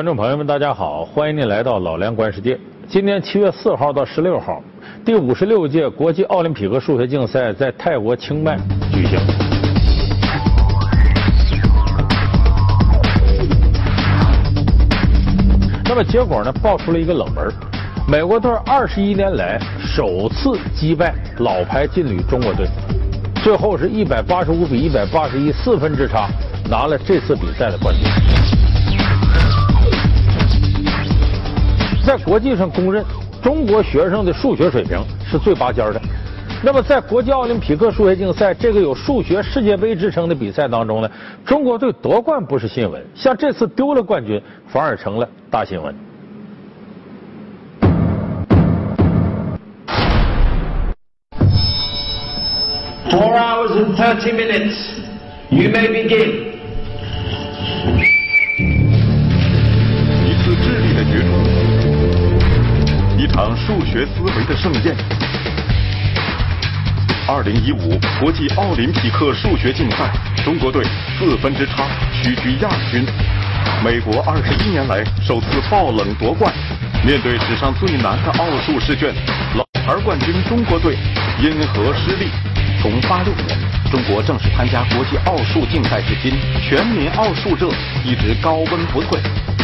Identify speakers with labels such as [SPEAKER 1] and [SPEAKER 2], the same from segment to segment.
[SPEAKER 1] 观众朋友们，大家好，欢迎您来到老梁观世界。今年七月四号到十六号，第五十六届国际奥林匹克数学竞赛在泰国清迈举行。那么结果呢，爆出了一个冷门：美国队二十一年来首次击败老牌劲旅中国队，最后是一百八十五比一百八十一四分之差拿了这次比赛的冠军。在国际上公认，中国学生的数学水平是最拔尖的。那么，在国际奥林匹克数学竞赛这个有数学世界杯之称的比赛当中呢，中国队夺冠不是新闻，像这次丢了冠军反而成了大新闻。
[SPEAKER 2] Four hours and thirty minutes. You may begin.
[SPEAKER 3] 场数学思维的盛宴。二零一五国际奥林匹克数学竞赛，中国队四分之差屈居亚军。美国二十一年来首次爆冷夺冠，面对史上最难的奥数试卷，老牌冠军中国队因何失利？从八六年中国正式参加国际奥数竞赛至今，全民奥数热一直高温不退。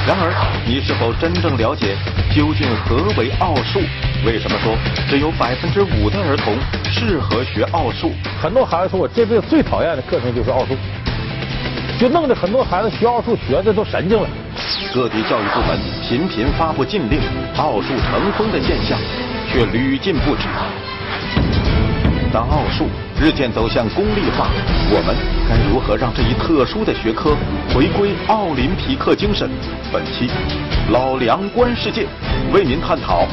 [SPEAKER 3] 然而，你是否真正了解究竟何为奥数？为什么说只有百分之五的儿童适合学奥数？
[SPEAKER 1] 很多孩子说我这辈子最讨厌的课程就是奥数，就弄得很多孩子学奥数学的都神经了。
[SPEAKER 3] 各地教育部门频频发布禁令，奥数成风的现象却屡禁不止。当奥数日渐走向功利化，我们该如何让这一特殊的学科回归奥林匹克精神？本期老梁观世界为您探讨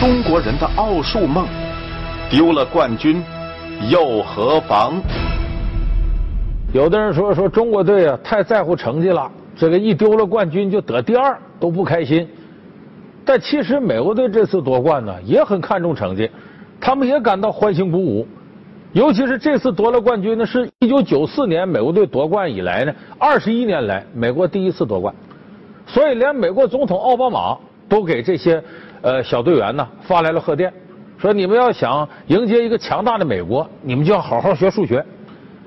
[SPEAKER 3] 中国人的奥数梦，丢了冠军又何妨？
[SPEAKER 1] 有的人说说中国队啊太在乎成绩了，这个一丢了冠军就得第二都不开心。但其实美国队这次夺冠呢也很看重成绩，他们也感到欢欣鼓舞。尤其是这次夺了冠军呢，是一九九四年美国队夺冠以来呢，二十一年来美国第一次夺冠，所以连美国总统奥巴马都给这些呃小队员呢发来了贺电，说你们要想迎接一个强大的美国，你们就要好好学数学。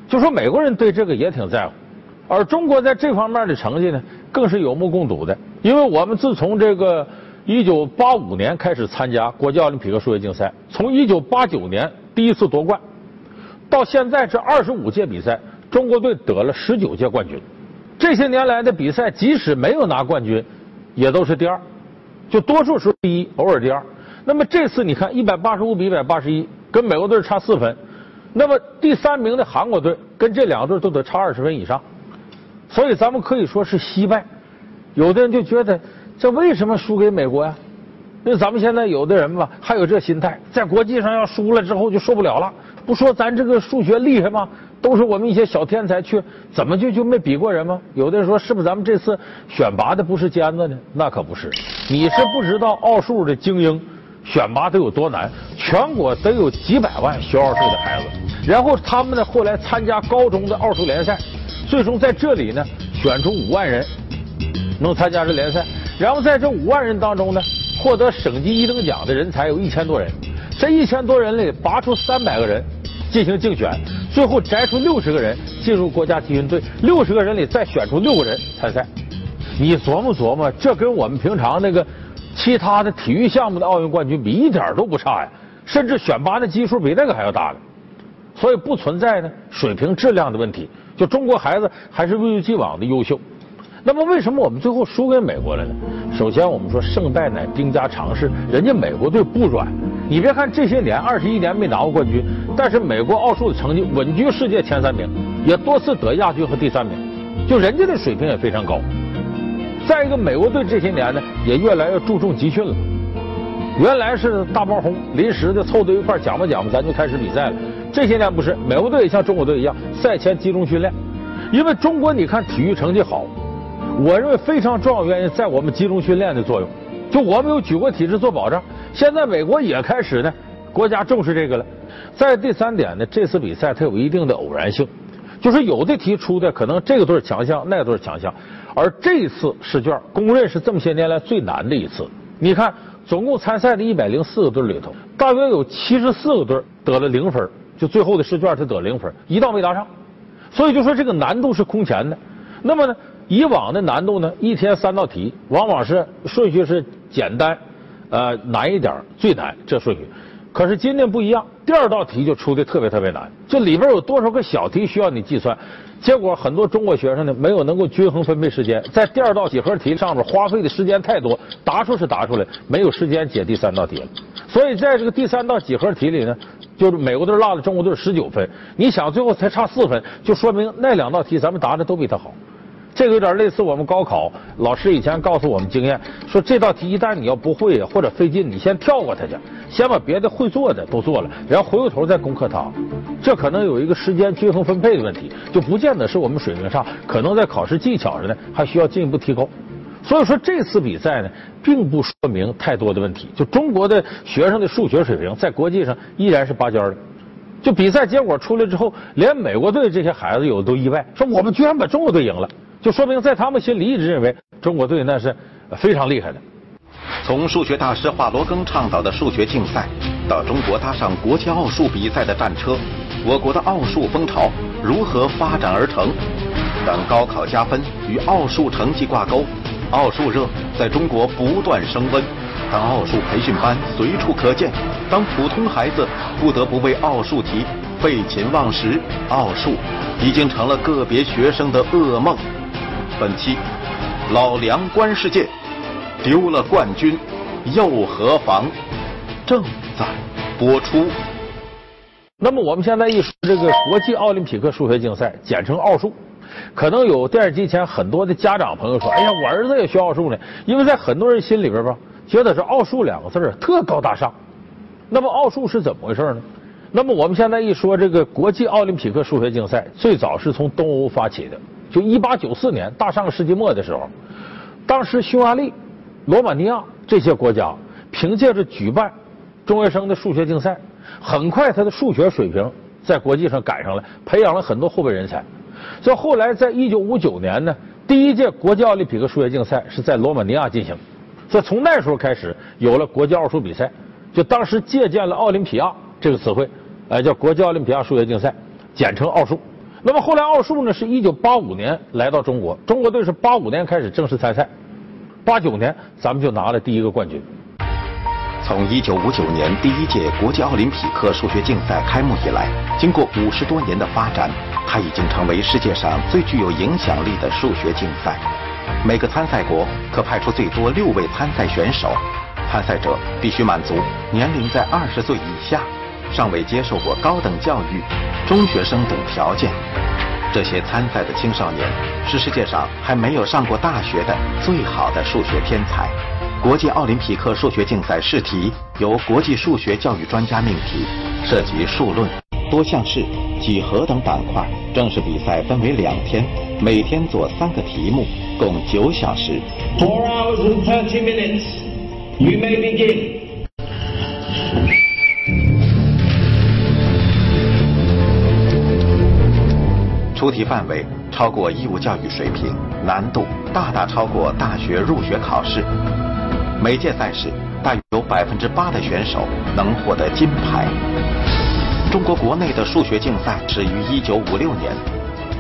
[SPEAKER 1] 就说美国人对这个也挺在乎，而中国在这方面的成绩呢，更是有目共睹的。因为我们自从这个一九八五年开始参加国际奥林匹克数学竞赛，从一九八九年第一次夺冠。到现在这二十五届比赛，中国队得了十九届冠军。这些年来的比赛，即使没有拿冠军，也都是第二，就多数时候第一，偶尔第二。那么这次你看，一百八十五比一百八十一，跟美国队差四分。那么第三名的韩国队跟这两个队都得差二十分以上，所以咱们可以说是惜败。有的人就觉得，这为什么输给美国呀？因为咱们现在有的人吧，还有这心态，在国际上要输了之后就受不了了。不说咱这个数学厉害吗？都是我们一些小天才去，怎么就就没比过人吗？有的人说，是不是咱们这次选拔的不是尖子呢？那可不是，你是不知道奥数的精英选拔得有多难。全国得有几百万学奥数的孩子，然后他们呢后来参加高中的奥数联赛，最终在这里呢选出五万人能参加这联赛，然后在这五万人当中呢获得省级一等奖的人才有一千多人，这一千多人里拔出三百个人。进行竞选，最后摘出六十个人进入国家集训队，六十个人里再选出六个人参赛。你琢磨琢磨，这跟我们平常那个其他的体育项目的奥运冠军比一点都不差呀，甚至选拔的基数比那个还要大呢。所以不存在呢水平质量的问题，就中国孩子还是一如既往的优秀。那么为什么我们最后输给美国了呢？首先我们说胜败乃兵家常事，人家美国队不软。你别看这些年二十一年没拿过冠军，但是美国奥数的成绩稳居世界前三名，也多次得亚军和第三名，就人家的水平也非常高。再一个，美国队这些年呢也越来越注重集训了。原来是大包红，临时的凑到一块讲吧讲吧，咱就开始比赛了。这些年不是，美国队也像中国队一样，赛前集中训练。因为中国你看体育成绩好，我认为非常重要原因在我们集中训练的作用。就我们有举国体制做保障，现在美国也开始呢，国家重视这个了。再第三点呢，这次比赛它有一定的偶然性，就是有的题出的可能这个队强项，那个都是强项，而这次试卷公认是这么些年来最难的一次。你看，总共参赛的一百零四个队里头，大约有七十四个队得了零分，就最后的试卷他得零分，一道没答上。所以就说这个难度是空前的。那么呢，以往的难度呢，一天三道题，往往是顺序是简单，呃，难一点最难这顺序。可是今天不一样，第二道题就出的特别特别难，这里边有多少个小题需要你计算？结果很多中国学生呢没有能够均衡分配时间，在第二道几何题上面花费的时间太多，答出是答出来，没有时间解第三道题了。所以在这个第三道几何题里呢，就是美国队落了中国队十九分。你想最后才差四分，就说明那两道题咱们答的都比他好。这个有点类似我们高考，老师以前告诉我们经验，说这道题一旦你要不会或者费劲，你先跳过它去，先把别的会做的都做了，然后回过头再攻克它。这可能有一个时间均衡分配的问题，就不见得是我们水平上，可能在考试技巧上呢还需要进一步提高。所以说这次比赛呢，并不说明太多的问题。就中国的学生的数学水平在国际上依然是拔尖的。就比赛结果出来之后，连美国队这些孩子有的都意外，说我们居然把中国队赢了。就说明在他们心里一直认为中国队那是非常厉害的。
[SPEAKER 3] 从数学大师华罗庚倡导的数学竞赛，到中国搭上国际奥数比赛的战车，我国的奥数风潮如何发展而成？当高考加分与奥数成绩挂钩，奥数热在中国不断升温。当奥数培训班随处可见，当普通孩子不得不为奥数题废寝忘食，奥数已经成了个别学生的噩梦。本期老梁观世界，丢了冠军又何妨？正在播出。
[SPEAKER 1] 那么我们现在一说这个国际奥林匹克数学竞赛，简称奥数，可能有电视机前很多的家长朋友说：“哎呀，我儿子也学奥数呢。”因为在很多人心里边吧，觉得是奥数两个字儿特高大上。那么奥数是怎么回事呢？那么我们现在一说这个国际奥林匹克数学竞赛，最早是从东欧发起的。就一八九四年，大上个世纪末的时候，当时匈牙利、罗马尼亚这些国家凭借着举办中学生的数学竞赛，很快他的数学水平在国际上赶上了，培养了很多后备人才。所以后来在一九五九年呢，第一届国际奥林匹克数学竞赛是在罗马尼亚进行。所以从那时候开始，有了国际奥数比赛，就当时借鉴了奥林匹亚这个词汇，哎，叫国际奥林匹亚数学竞赛，简称奥数。那么后来奥数呢，是一九八五年来到中国，中国队是八五年开始正式参赛，八九年咱们就拿了第一个冠军。
[SPEAKER 3] 从一九五九年第一届国际奥林匹克数学竞赛开幕以来，经过五十多年的发展，它已经成为世界上最具有影响力的数学竞赛。每个参赛国可派出最多六位参赛选手，参赛者必须满足年龄在二十岁以下。尚未接受过高等教育、中学生等条件，这些参赛的青少年是世界上还没有上过大学的最好的数学天才。国际奥林匹克数学竞赛试题由国际数学教育专家命题，涉及数论、多项式、几何等板块。正式比赛分为两天，每天做三个题目，共九小时。
[SPEAKER 2] Four hours and thirty minutes. You may begin.
[SPEAKER 3] 出题范围超过义务教育水平，难度大大超过大学入学考试。每届赛事大约有百分之八的选手能获得金牌。中国国内的数学竞赛始于一九五六年，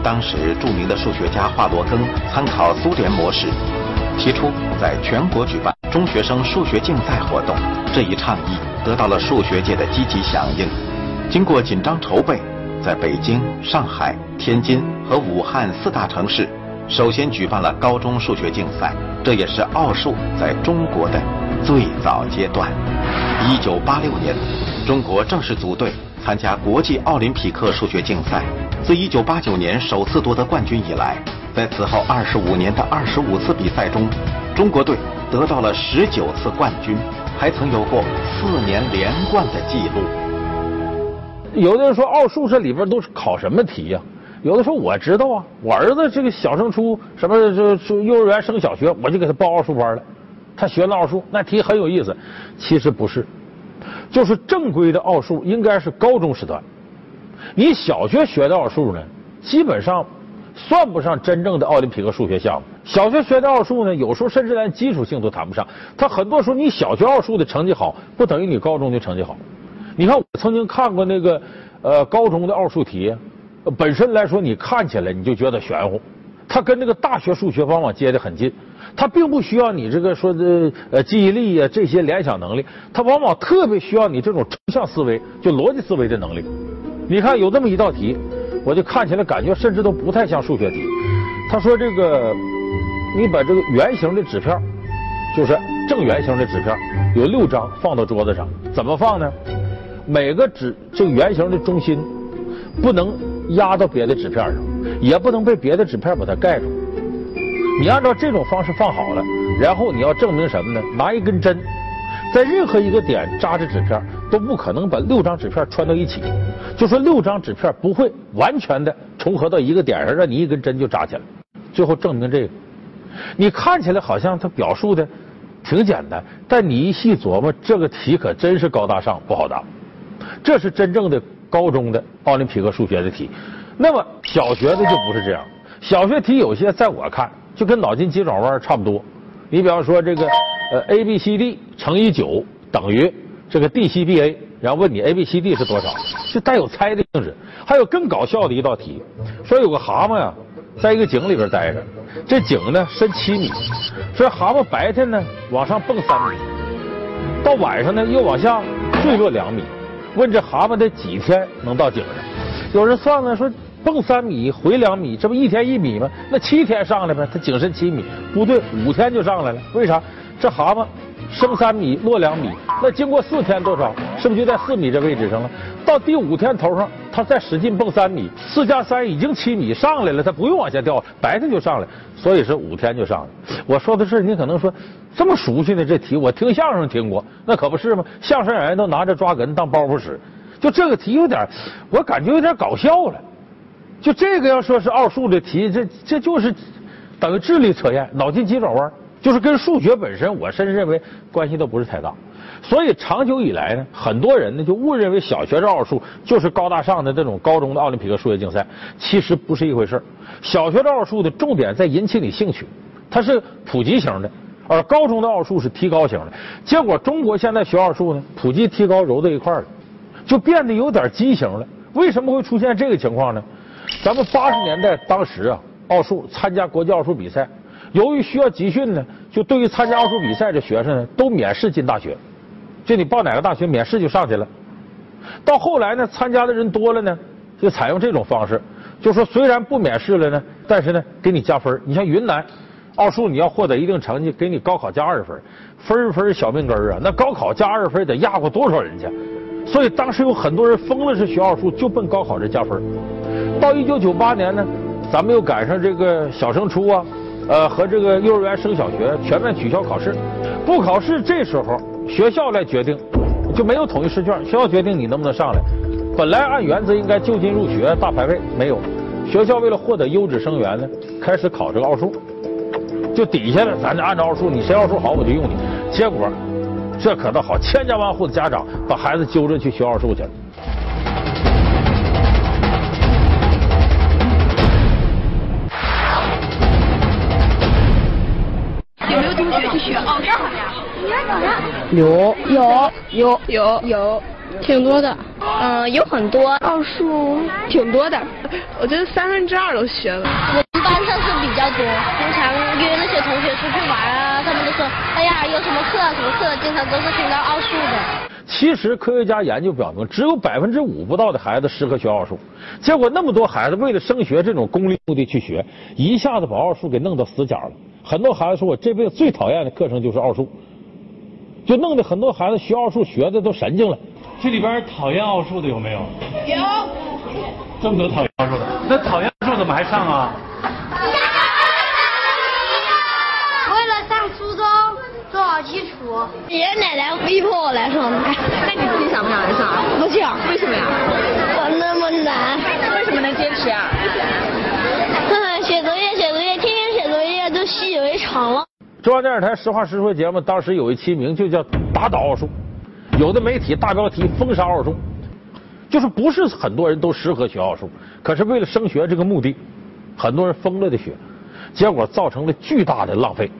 [SPEAKER 3] 当时著名的数学家华罗庚参考苏联模式，提出在全国举办中学生数学竞赛活动。这一倡议得到了数学界的积极响应。经过紧张筹备。在北京、上海、天津和武汉四大城市，首先举办了高中数学竞赛，这也是奥数在中国的最早阶段。一九八六年，中国正式组队参加国际奥林匹克数学竞赛。自一九八九年首次夺得冠军以来，在此后二十五年的二十五次比赛中，中国队得到了十九次冠军，还曾有过四年连冠的记录。
[SPEAKER 1] 有的人说奥数这里边都是考什么题呀？有的说我知道啊，我儿子这个小升初什么这幼儿园升小学，我就给他报奥数班了。他学了奥数，那题很有意思。其实不是，就是正规的奥数应该是高中时段。你小学学的奥数呢，基本上算不上真正的奥林匹克数学项目。小学学的奥数呢，有时候甚至连基础性都谈不上。他很多时候，你小学奥数的成绩好，不等于你高中的成绩好。你看，我曾经看过那个呃高中的奥数题，本身来说你看起来你就觉得玄乎，它跟那个大学数学往往接得很近。它并不需要你这个说的呃记忆力呀这些联想能力，它往往特别需要你这种抽象思维，就逻辑思维的能力。你看有这么一道题，我就看起来感觉甚至都不太像数学题。他说这个，你把这个圆形的纸片，就是正圆形的纸片，有六张放到桌子上，怎么放呢？每个纸这个圆形的中心不能压到别的纸片上，也不能被别的纸片把它盖住。你按照这种方式放好了，然后你要证明什么呢？拿一根针，在任何一个点扎着纸片，都不可能把六张纸片穿到一起。就说六张纸片不会完全的重合到一个点上，让你一根针就扎起来。最后证明这个，你看起来好像他表述的挺简单，但你一细琢磨，这个题可真是高大上，不好答。这是真正的高中的奥林匹克数学的题。那么小学的就不是这样，小学题有些在我看。就跟脑筋急转弯差不多，你比方说这个呃 a b c d 乘以九等于这个 d c b a，然后问你 a b c d 是多少，就带有猜的性质。还有更搞笑的一道题，说有个蛤蟆呀，在一个井里边待着，这井呢深七米，说蛤蟆白天呢往上蹦三米，到晚上呢又往下坠落两米，问这蛤蟆得几天能到井上？有人算了说。蹦三米回两米，这不一天一米吗？那七天上来呗，它井深七米，不对，五天就上来了。为啥？这蛤蟆升三米落两米，那经过四天多少？是不是就在四米这位置上了？到第五天头上，它再使劲蹦三米，四加三已经七米上来了，它不用往下掉，白天就上来，所以是五天就上来。我说的是，你可能说这么熟悉的这题，我听相声听过，那可不是吗？相声演员都拿着抓哏当包袱使，就这个题有点，我感觉有点搞笑了。就这个要说是奥数的题，这这就是等于智力测验、脑筋急转弯，就是跟数学本身，我甚至认为关系都不是太大。所以长久以来呢，很多人呢就误认为小学的奥数就是高大上的这种高中的奥林匹克数学竞赛，其实不是一回事小学的奥数的重点在引起你兴趣，它是普及型的，而高中的奥数是提高型的。结果中国现在学奥数呢，普及提高揉在一块儿了，就变得有点畸形了。为什么会出现这个情况呢？咱们八十年代当时啊，奥数参加国际奥数比赛，由于需要集训呢，就对于参加奥数比赛的学生呢，都免试进大学，就你报哪个大学免试就上去了。到后来呢，参加的人多了呢，就采用这种方式，就说虽然不免试了呢，但是呢，给你加分。你像云南奥数，你要获得一定成绩，给你高考加二十分，分分小命根啊！那高考加二十分得压过多少人去？所以当时有很多人疯了，是学奥数就奔高考这加分。到一九九八年呢，咱们又赶上这个小升初啊，呃和这个幼儿园升小学全面取消考试，不考试。这时候学校来决定，就没有统一试卷，学校决定你能不能上来。本来按原则应该就近入学大排位，没有。学校为了获得优质生源呢，开始考这个奥数，就底下的咱就按照奥数，你谁奥数好我就用你。结果。这可倒好，千家万户的家长把孩子揪着去学奥数去了。
[SPEAKER 4] 有没有同学去学奥数呀？
[SPEAKER 5] 有
[SPEAKER 6] 有
[SPEAKER 4] 有有
[SPEAKER 6] 有，
[SPEAKER 5] 挺多的。
[SPEAKER 6] 嗯，有很多
[SPEAKER 4] 奥数挺多的，我觉得三分之二都学了。
[SPEAKER 6] 我们班上是比较多，经常约那些同学出去玩啊，他们都说，哎呀，有什么课什么课，经常都是听到奥数的。
[SPEAKER 1] 其实科学家研究表明，只有百分之五不到的孩子适合学奥数。结果那么多孩子为了升学这种功利目的去学，一下子把奥数给弄到死角了。很多孩子说我这辈子最讨厌的课程就是奥数，就弄得很多孩子学奥数学的都神经了。
[SPEAKER 7] 这里边讨厌奥数的有没有？
[SPEAKER 4] 有。
[SPEAKER 7] 这么多讨厌奥数的，那讨厌奥数怎么还上啊？
[SPEAKER 8] 为了上初中做好基础，
[SPEAKER 6] 爷爷奶奶逼迫我来上的。
[SPEAKER 4] 那你自己想不想来上啊？
[SPEAKER 6] 不想。
[SPEAKER 4] 为什么呀？
[SPEAKER 6] 我那么难。
[SPEAKER 4] 为什么能坚持啊？
[SPEAKER 6] 习以为常了。
[SPEAKER 1] 中央电视台实话实说节目当时有一期名就叫“打倒奥数”。有的媒体大标题封杀奥数，就是不是很多人都适合学奥数，可是为了升学这个目的，很多人疯了的学，结果造成了巨大的浪费。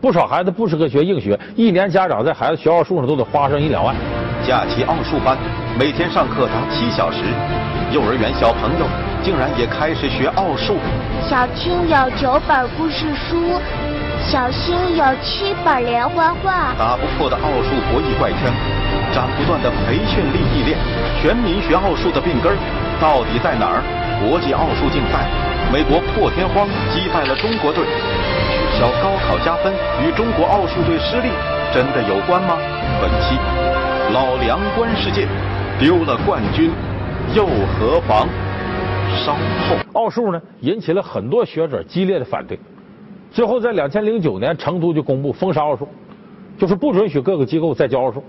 [SPEAKER 1] 不少孩子不适合学硬学，一年家长在孩子学奥数上都得花上一两万。
[SPEAKER 3] 假期奥数班每天上课堂七小时，幼儿园小朋友竟然也开始学奥数。
[SPEAKER 8] 小青有九本故事书，小新有七本连环画。
[SPEAKER 3] 打不破的奥数博弈怪圈，斩不断的培训利益链，全民学奥数的病根儿到底在哪儿？国际奥数竞赛，美国破天荒击败了中国队。取消高考加分与中国奥数队失利真的有关吗？本期老梁观世界，丢了冠军又何妨？稍后，
[SPEAKER 1] 奥数呢引起了很多学者激烈的反对，最后在两千零九年，成都就公布封杀奥数，就是不准许各个机构再教奥数。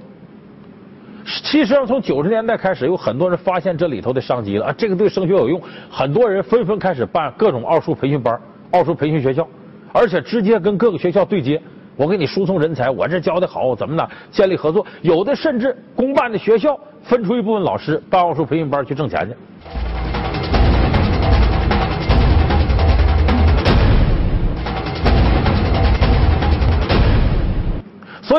[SPEAKER 1] 其实上，从九十年代开始，有很多人发现这里头的商机了啊，这个对升学有用，很多人纷纷开始办各种奥数培训班、奥数培训学校。而且直接跟各个学校对接，我给你输送人才，我这教的好，怎么呢？建立合作，有的甚至公办的学校分出一部分老师办奥数培训班去挣钱去。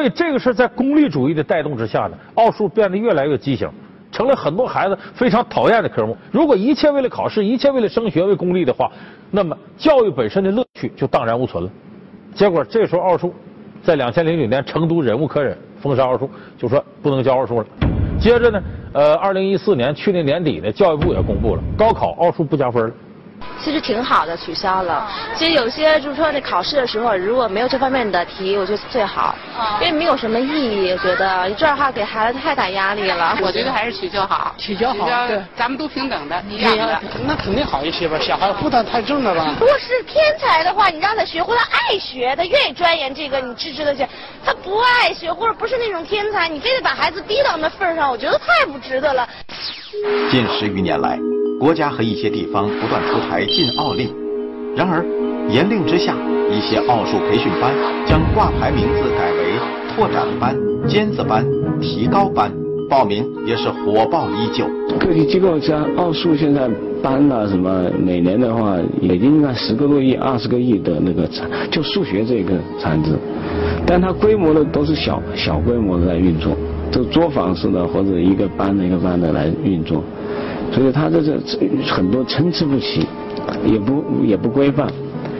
[SPEAKER 1] 所以这个是在功利主义的带动之下呢，奥数变得越来越畸形。成了很多孩子非常讨厌的科目。如果一切为了考试，一切为了升学为功利的话，那么教育本身的乐趣就荡然无存了。结果这时候奥数，在两千零九年成都忍无可忍，封杀奥数，就说不能教奥数了。接着呢，呃，二零一四年去年年底呢，教育部也公布了高考奥数不加分了。
[SPEAKER 9] 其实挺好的，取消了。其实有些就是说，那考试的时候如果没有这方面的题，我觉得最好，因为没有什么意义。我觉得这样的话给孩子太大压力了。
[SPEAKER 10] 我觉得还是取消好，
[SPEAKER 11] 取消好，
[SPEAKER 10] 对，咱们都平等的，一样的。
[SPEAKER 11] 那肯定好一些吧？小孩负担太重了吧？
[SPEAKER 6] 如果是天才的话，你让他学，或者爱学，他愿意钻研这个，你支持他去。他不爱学，或者不是那种天才，你非得把孩子逼到那份上，我觉得太不值得了。
[SPEAKER 3] 近十余年来，国家和一些地方不断出台禁奥令。然而，严令之下，一些奥数培训班将挂牌名字改为拓展班、尖子班、提高班，报名也是火爆依旧。
[SPEAKER 12] 各地机构像奥数现在班了什么，每年的话，也应该十个多亿、二十个亿的那个产，就数学这个产值，但它规模的都是小小规模的在运作，都作坊式的或者一个班的一个班的来运作，所以它这这很多参差不齐。也不也不规范，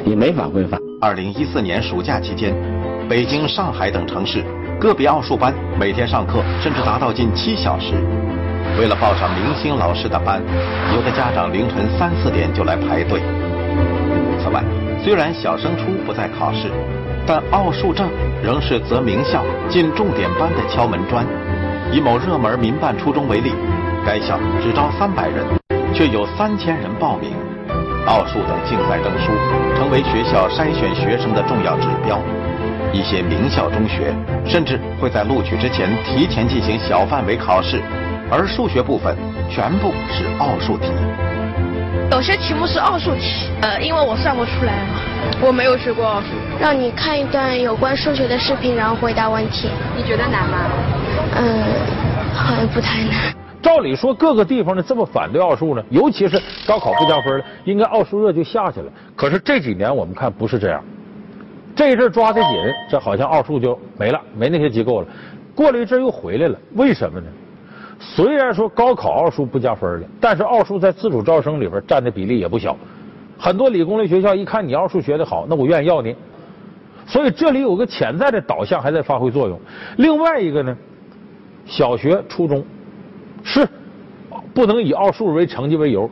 [SPEAKER 12] 也没法规范。
[SPEAKER 3] 二零一四年暑假期间，北京、上海等城市个别奥数班每天上课甚至达到近七小时。为了报上明星老师的班，有的家长凌晨三四点就来排队。此外，虽然小升初不再考试，但奥数证仍是择名校进重点班的敲门砖。以某热门民办初中为例，该校只招三百人，却有三千人报名。奥数等竞赛证书成为学校筛选学生的重要指标，一些名校中学甚至会在录取之前提前进行小范围考试，而数学部分全部是奥数题。
[SPEAKER 4] 有些题目是奥数题，呃，因为我算不出来嘛，我没有学过奥数。
[SPEAKER 8] 让你看一段有关数学的视频，然后回答问题。
[SPEAKER 4] 你觉得难吗？
[SPEAKER 8] 嗯，好像不太难。
[SPEAKER 1] 照理说，各个地方呢这么反对奥数呢，尤其是高考不加分了，应该奥数热就下去了。可是这几年我们看不是这样，这一阵抓得紧，这好像奥数就没了，没那些机构了。过了一阵又回来了，为什么呢？虽然说高考奥数不加分了，但是奥数在自主招生里边占的比例也不小。很多理工类学校一看你奥数学得好，那我愿意要你。所以这里有个潜在的导向还在发挥作用。另外一个呢，小学、初中。是，不能以奥数为成绩为由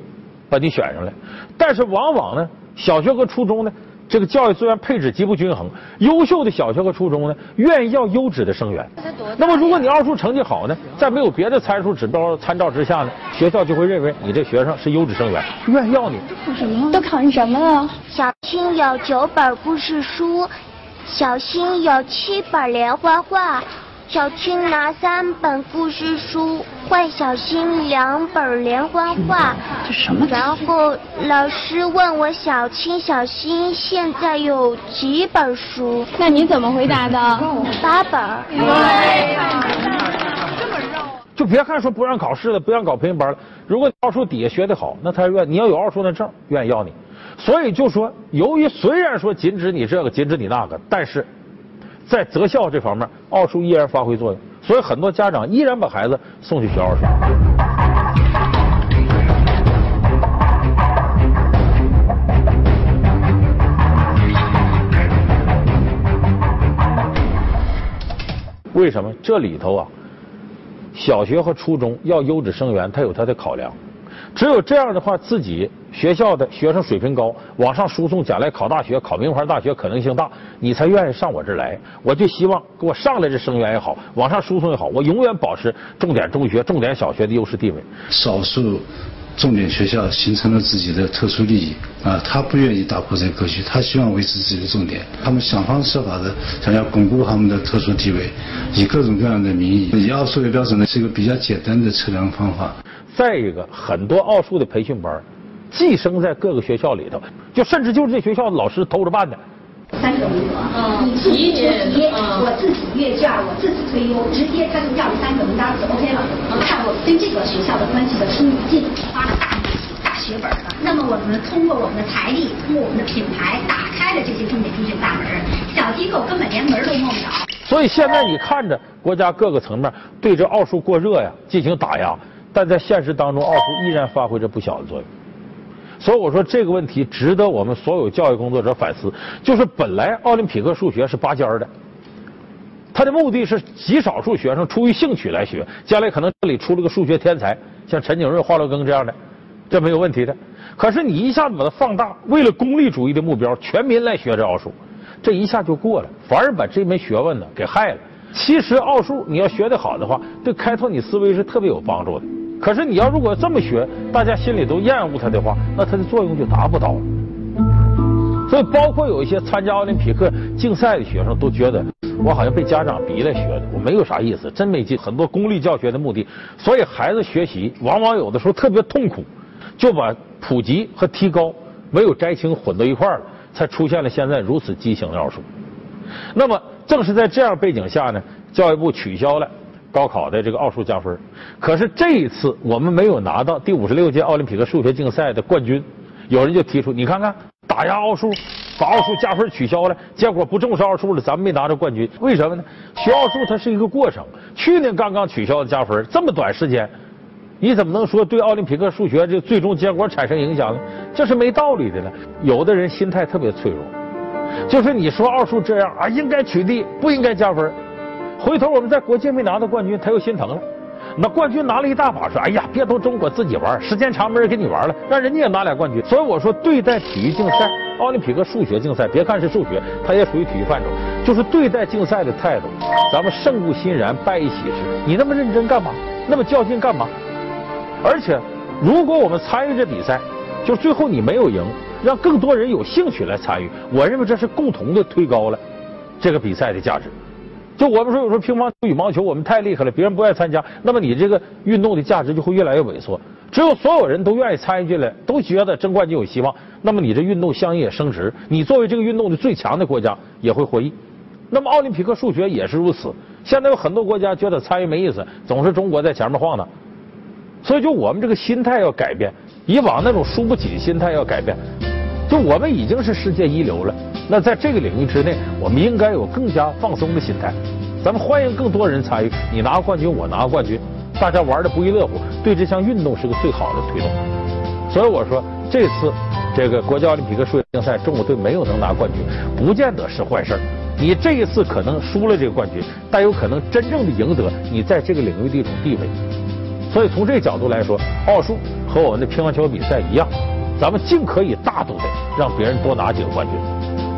[SPEAKER 1] 把你选上来。但是往往呢，小学和初中呢，这个教育资源配置极不均衡。优秀的小学和初中呢，愿意要优质的生源。那么如果你奥数成绩好呢，在没有别的参数指标参照之下呢，学校就会认为你这学生是优质生源，愿意要你。
[SPEAKER 8] 都考上什么了？小青有九本故事书，小新有七本连环画。小青拿三本故事书换小新两本连环画，
[SPEAKER 11] 这什么？
[SPEAKER 8] 然后老师问我小青、小新现在有几本书？
[SPEAKER 5] 那你怎么回答的？
[SPEAKER 8] 八本。
[SPEAKER 1] 就别看说不让考试了，不让搞培训班了，如果奥数底下学的好，那他愿你要有奥数那证，愿意要你。所以就说，由于虽然说禁止你这个，禁止你那个，但是在择校这方面，奥数依然发挥作用。所以很多家长依然把孩子送去学奥数。为什么？这里头啊，小学和初中要优质生源，它有它的考量。只有这样的话，自己学校的学生水平高，往上输送，将来考大学、考名牌大学可能性大，你才愿意上我这儿来。我就希望给我上来这生源也好，往上输送也好，我永远保持重点中学、重点小学的优势地位。
[SPEAKER 13] 少数重点学校形成了自己的特殊利益啊，他不愿意打破这个格局，他希望维持自己的重点。他们想方设法的想要巩固他们的特殊地位，以各种各样的名义，以奥数为标准呢，是一个比较简单的测量方法。
[SPEAKER 1] 再一个，很多奥数的培训班寄生在各个学校里头，就甚至就是这学校的老师偷着办的。
[SPEAKER 14] 三个名额，你自己出题，我自己阅卷，我自己推优，直接他就要这三个名单就 OK 了。看我跟这个学校的关系的疏远，进花了大大血本了。那么我们通过我们的财力，通过我们的品牌，打开了这些重点中学大门，小机构根本连门都摸不着。
[SPEAKER 1] 所以现在你看着国家各个层面对这奥数过热呀进行打压。但在现实当中，奥数依然发挥着不小的作用。所以我说这个问题值得我们所有教育工作者反思。就是本来奥林匹克数学是拔尖的，它的目的是极少数学生出于兴趣来学，将来可能这里出了个数学天才，像陈景润、华罗庚这样的，这没有问题的。可是你一下子把它放大，为了功利主义的目标，全民来学这奥数，这一下就过了，反而把这门学问呢给害了。其实奥数你要学得好的话，对开拓你思维是特别有帮助的。可是你要如果这么学，大家心里都厌恶它的话，那它的作用就达不到了。所以，包括有一些参加奥林匹克竞赛的学生都觉得，我好像被家长逼来学的，我没有啥意思，真没劲。很多功利教学的目的，所以孩子学习往往有的时候特别痛苦，就把普及和提高没有摘清混到一块儿了，才出现了现在如此畸形的奥数。那么，正是在这样背景下呢，教育部取消了。高考的这个奥数加分，可是这一次我们没有拿到第五十六届奥林匹克数学竞赛的冠军，有人就提出，你看看打压奥数，把奥数加分取消了，结果不重视奥数了，咱们没拿着冠军，为什么呢？学奥数它是一个过程，去年刚刚取消的加分，这么短时间，你怎么能说对奥林匹克数学这最终结果产生影响呢？这是没道理的了。有的人心态特别脆弱，就是你说奥数这样啊，应该取缔，不应该加分。回头我们在国际没拿到冠军，他又心疼了。那冠军拿了一大把，说：“哎呀，别都中国自己玩，时间长没人跟你玩了，让人家也拿俩冠军。”所以我说，对待体育竞赛，奥林匹克数学竞赛，别看是数学，它也属于体育范畴。就是对待竞赛的态度，咱们胜不欣然，败一喜之。你那么认真干嘛？那么较劲干嘛？而且，如果我们参与这比赛，就最后你没有赢，让更多人有兴趣来参与，我认为这是共同的推高了这个比赛的价值。就我们说，有时候乒乓球、羽毛球，我们太厉害了，别人不愿意参加，那么你这个运动的价值就会越来越萎缩。只有所有人都愿意参与进来，都觉得争冠军有希望，那么你这运动相应也升值。你作为这个运动的最强的国家，也会获益。那么奥林匹克数学也是如此。现在有很多国家觉得参与没意思，总是中国在前面晃荡。所以，就我们这个心态要改变，以往那种输不起的心态要改变。就我们已经是世界一流了。那在这个领域之内，我们应该有更加放松的心态。咱们欢迎更多人参与，你拿冠军，我拿冠军，大家玩的不亦乐乎，对这项运动是个最好的推动。所以我说，这次这个国际奥林匹克数学竞赛，中国队没有能拿冠军，不见得是坏事儿你这一次可能输了这个冠军，但有可能真正的赢得你在这个领域的一种地位。所以从这个角度来说，奥数和我们的乒乓球比赛一样，咱们尽可以大度的让别人多拿几个冠军。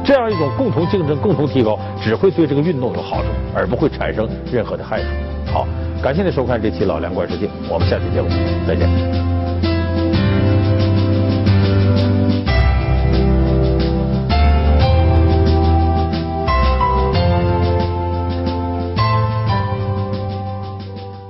[SPEAKER 1] 这样一种共同竞争、共同提高，只会对这个运动有好处，而不会产生任何的害处。好，感谢您收看这期《老梁观世界》，我们下期节目再见。